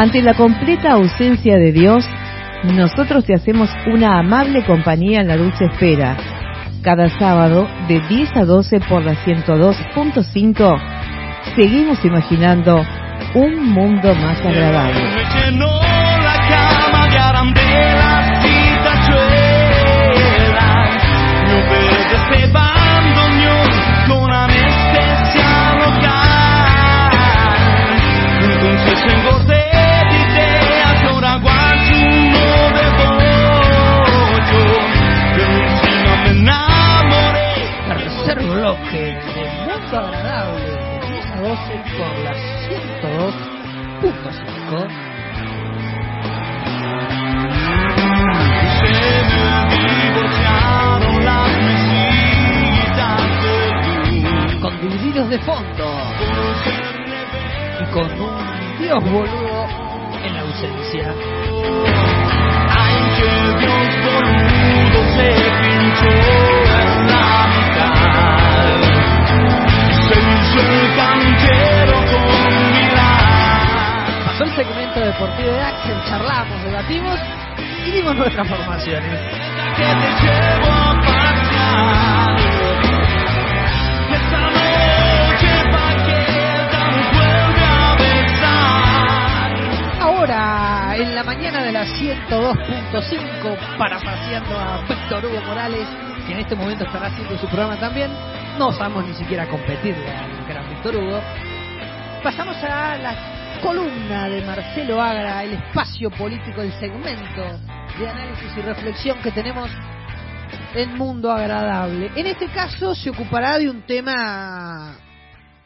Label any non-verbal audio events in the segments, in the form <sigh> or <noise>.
Ante la completa ausencia de Dios, nosotros te hacemos una amable compañía en la dulce espera. Cada sábado de 10 a 12 por la 102.5, seguimos imaginando un mundo más agradable. Por las 102.5. Con divididos de fondo y con un Dios boludo en la ausencia. Ay, que Dios boludo se deportivo de Axel, charlamos, debatimos y dimos nuestras formaciones. Ahora, en la mañana de la 102.5, parapaseando a Víctor Hugo Morales, que en este momento estará haciendo su programa también, no sabemos ni siquiera competirle al gran Víctor Hugo. Pasamos a las columna de Marcelo Agra, el espacio político, el segmento de análisis y reflexión que tenemos en Mundo Agradable. En este caso se ocupará de un tema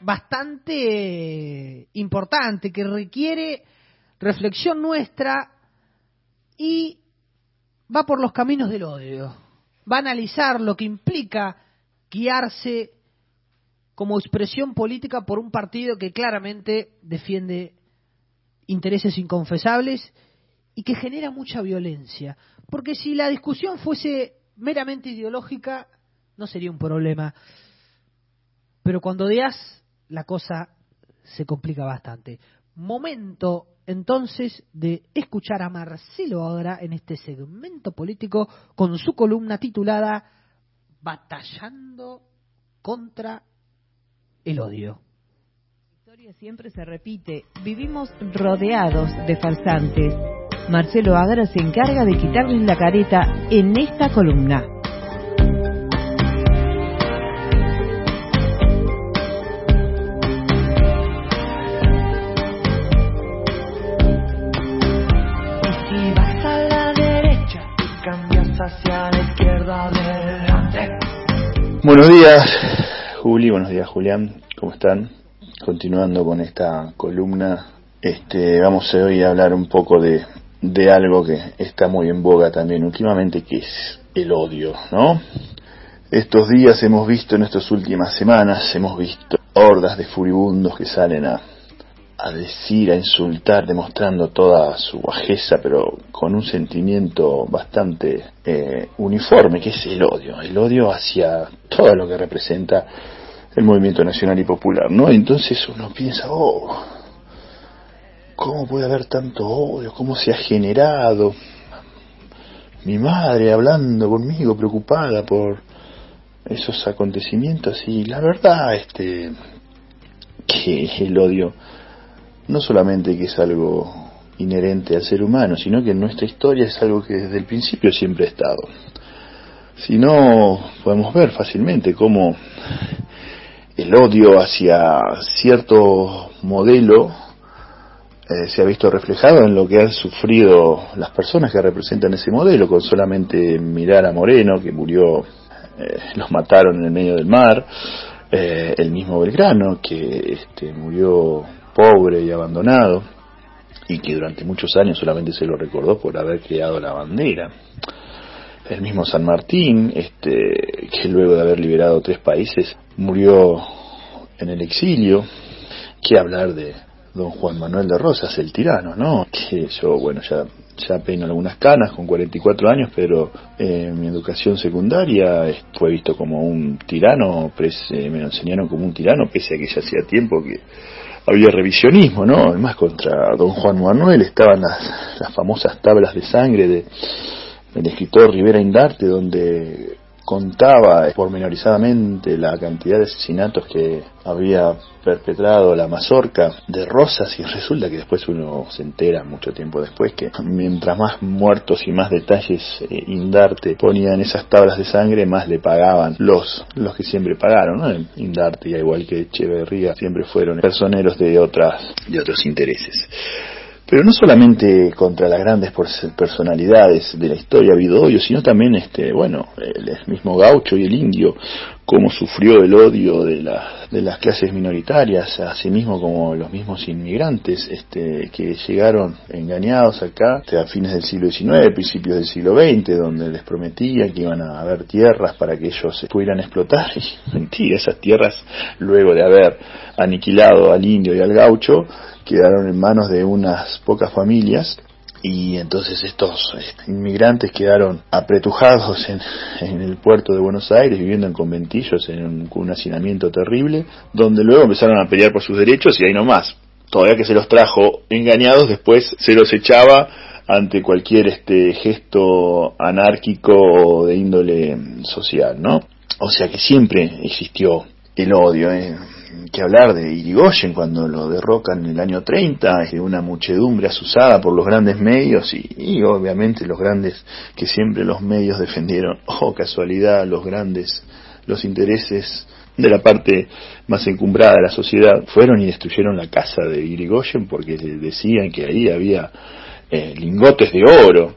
bastante importante que requiere reflexión nuestra y va por los caminos del odio. Va a analizar lo que implica guiarse como expresión política por un partido que claramente defiende intereses inconfesables y que genera mucha violencia. Porque si la discusión fuese meramente ideológica, no sería un problema. Pero cuando odias, la cosa se complica bastante. Momento entonces de escuchar a Marcelo ahora en este segmento político con su columna titulada Batallando contra el odio siempre se repite. Vivimos rodeados de falsantes. Marcelo Agra se encarga de quitarles la careta en esta columna. si vas a la derecha cambias hacia la izquierda adelante. Buenos días, Juli. Buenos días, Julián. ¿Cómo están? Continuando con esta columna, este, vamos hoy a hablar un poco de, algo que está muy en boga también últimamente, que es el odio, ¿no? Estos días hemos visto, en estas últimas semanas, hemos visto hordas de furibundos que salen a, a decir, a insultar, demostrando toda su bajeza, pero con un sentimiento bastante eh, uniforme, que es el odio, el odio hacia todo lo que representa el movimiento nacional y popular, ¿no? Entonces uno piensa, oh, ¿cómo puede haber tanto odio? ¿Cómo se ha generado? Mi madre hablando conmigo, preocupada por esos acontecimientos y la verdad, este, que el odio no solamente que es algo inherente al ser humano, sino que en nuestra historia es algo que desde el principio siempre ha estado. Si no, podemos ver fácilmente cómo el odio hacia cierto modelo eh, se ha visto reflejado en lo que han sufrido las personas que representan ese modelo, con solamente mirar a Moreno, que murió, eh, los mataron en el medio del mar, eh, el mismo Belgrano, que este, murió pobre y abandonado, y que durante muchos años solamente se lo recordó por haber creado la bandera el mismo San Martín, este, que luego de haber liberado tres países murió en el exilio. ¿Qué hablar de don Juan Manuel de Rosas, el tirano, no? Que yo, bueno, ya, ya peino algunas canas con 44 años, pero en mi educación secundaria fue visto como un tirano, me lo enseñaron como un tirano, pese a que ya hacía tiempo que había revisionismo, ¿no? Además contra don Juan Manuel estaban las, las famosas tablas de sangre de, del escritor Rivera Indarte, donde contaba pormenorizadamente la cantidad de asesinatos que había perpetrado la mazorca de Rosas y resulta que después uno se entera mucho tiempo después que mientras más muertos y más detalles eh, Indarte ponía en esas tablas de sangre más le pagaban los los que siempre pagaron. Indarte igual que Echeverría siempre fueron personeros de otras de otros intereses pero no solamente contra las grandes personalidades de la historia ha habido odio, sino también, este, bueno, el mismo gaucho y el indio, cómo sufrió el odio de, la, de las clases minoritarias, así mismo como los mismos inmigrantes, este, que llegaron engañados acá a fines del siglo XIX, principios del siglo XX, donde les prometían que iban a haber tierras para que ellos pudieran explotar, y <laughs> mentira, esas tierras, luego de haber aniquilado al indio y al gaucho, quedaron en manos de unas pocas familias y entonces estos este, inmigrantes quedaron apretujados en, el puerto de Buenos Aires viviendo en conventillos en un, un, hacinamiento terrible donde luego empezaron a pelear por sus derechos y ahí nomás todavía que se los trajo engañados después se los echaba ante cualquier este gesto anárquico o de índole social no o sea que siempre existió el odio ¿eh? Que hablar de Irigoyen cuando lo derrocan en el año 30, de una muchedumbre asusada por los grandes medios y, obviamente los grandes que siempre los medios defendieron, <laughs> oh casualidad, los grandes, los intereses de la parte más encumbrada de la sociedad fueron y destruyeron la casa de Irigoyen porque decían que ahí había eh, lingotes de oro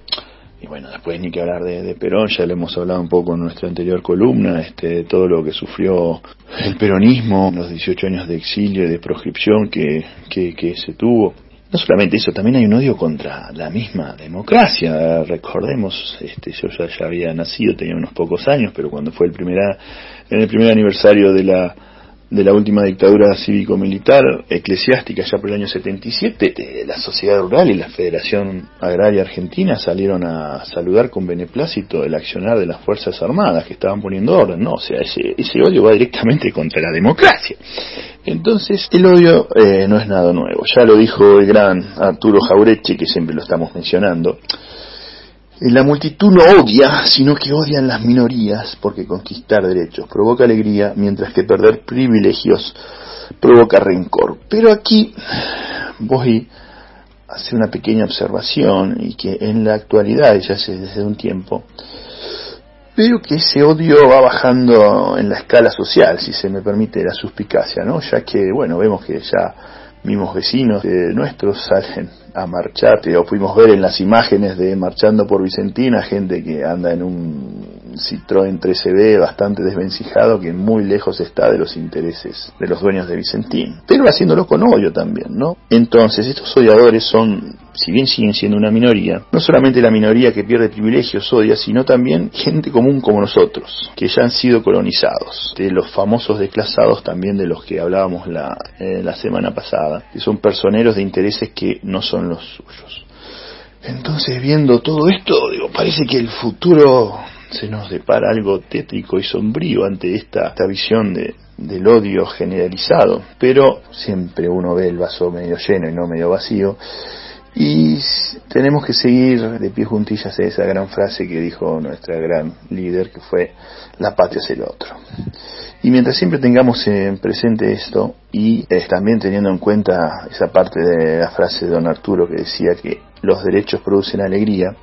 y bueno, después ni que hablar de, Perón, ya le hemos hablado un poco en nuestra anterior columna, este, de todo lo que sufrió el peronismo, los 18 años de exilio y de proscripción que, que, que se tuvo. No solamente eso, también hay un odio contra la misma democracia. Recordemos, este, yo ya, ya había nacido, tenía unos pocos años, pero cuando fue el primer, en el primer aniversario de la de la última dictadura cívico-militar eclesiástica ya por el año 77, la sociedad rural y la Federación Agraria Argentina salieron a saludar con beneplácito el accionar de las Fuerzas Armadas que estaban poniendo orden, ¿no? O sea, ese, ese odio va directamente contra la democracia. Entonces, el odio eh, no es nada nuevo. Ya lo dijo el gran Arturo Jaureche, que siempre lo estamos mencionando. La multitud no odia, sino que odian las minorías, porque conquistar derechos provoca alegría, mientras que perder privilegios provoca rencor. Pero aquí voy a hacer una pequeña observación y que en la actualidad, ya hace desde un tiempo, veo que ese odio va bajando en la escala social, si se me permite la suspicacia, ¿no? Ya que, bueno, vemos que ya mismos vecinos nuestros salen a marchar, o pudimos ver en las imágenes de marchando por Vicentina, gente que anda en un Citroën 13B bastante desvencijado que muy lejos está de los intereses de los dueños de Vicentín, pero haciéndolo con odio también, ¿no? Entonces, estos odiadores son, si bien siguen siendo una minoría, no solamente la minoría que pierde privilegios odia, sino también gente común como nosotros, que ya han sido colonizados, de los famosos desclasados también de los que hablábamos la, eh, la semana pasada, que son personeros de intereses que no son los suyos. Entonces, viendo todo esto, digo, parece que el futuro se nos depara algo tétrico y sombrío ante esta, esta visión de, del odio generalizado, pero siempre uno ve el vaso medio lleno y no medio vacío, y tenemos que seguir de pie juntillas esa gran frase que dijo nuestra gran líder, que fue, la patria es el otro. Y mientras siempre tengamos en presente esto, y eh, también teniendo en cuenta esa parte de la frase de don Arturo que decía que los derechos producen alegría,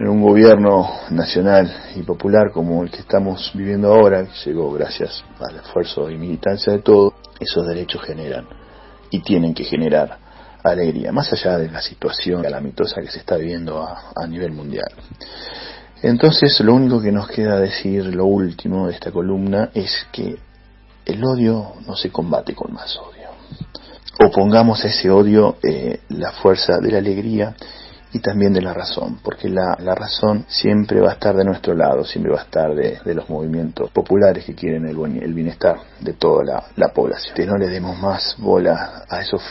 en un gobierno nacional y popular como el que estamos viviendo ahora, que llegó gracias al esfuerzo y militancia de todos, esos derechos generan y tienen que generar alegría, más allá de la situación calamitosa que se está viviendo a, nivel mundial. Entonces, lo único que nos queda decir, lo último de esta columna, es que el odio no se combate con más odio. Opongamos a ese odio eh, la fuerza de la alegría y también de la razón, porque la, la, razón siempre va a estar de nuestro lado, siempre va a estar de, de los movimientos populares que quieren el, el bienestar de toda la, la, población. Que no le demos más bola a esos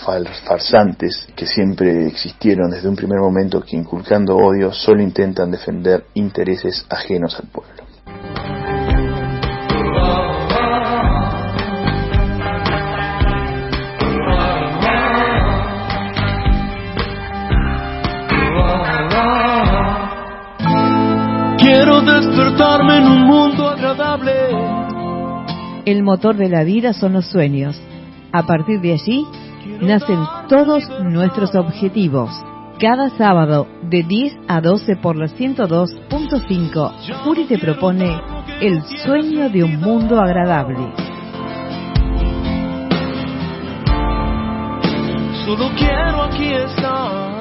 farsantes que siempre existieron desde un primer momento que inculcando odio solo intentan defender intereses ajenos al pueblo. El motor de la vida son los sueños. A partir de allí nacen todos nuestros objetivos. Cada sábado de 10 a 12 por la 102.5, Uri te propone el sueño de un mundo agradable. Solo quiero aquí estar.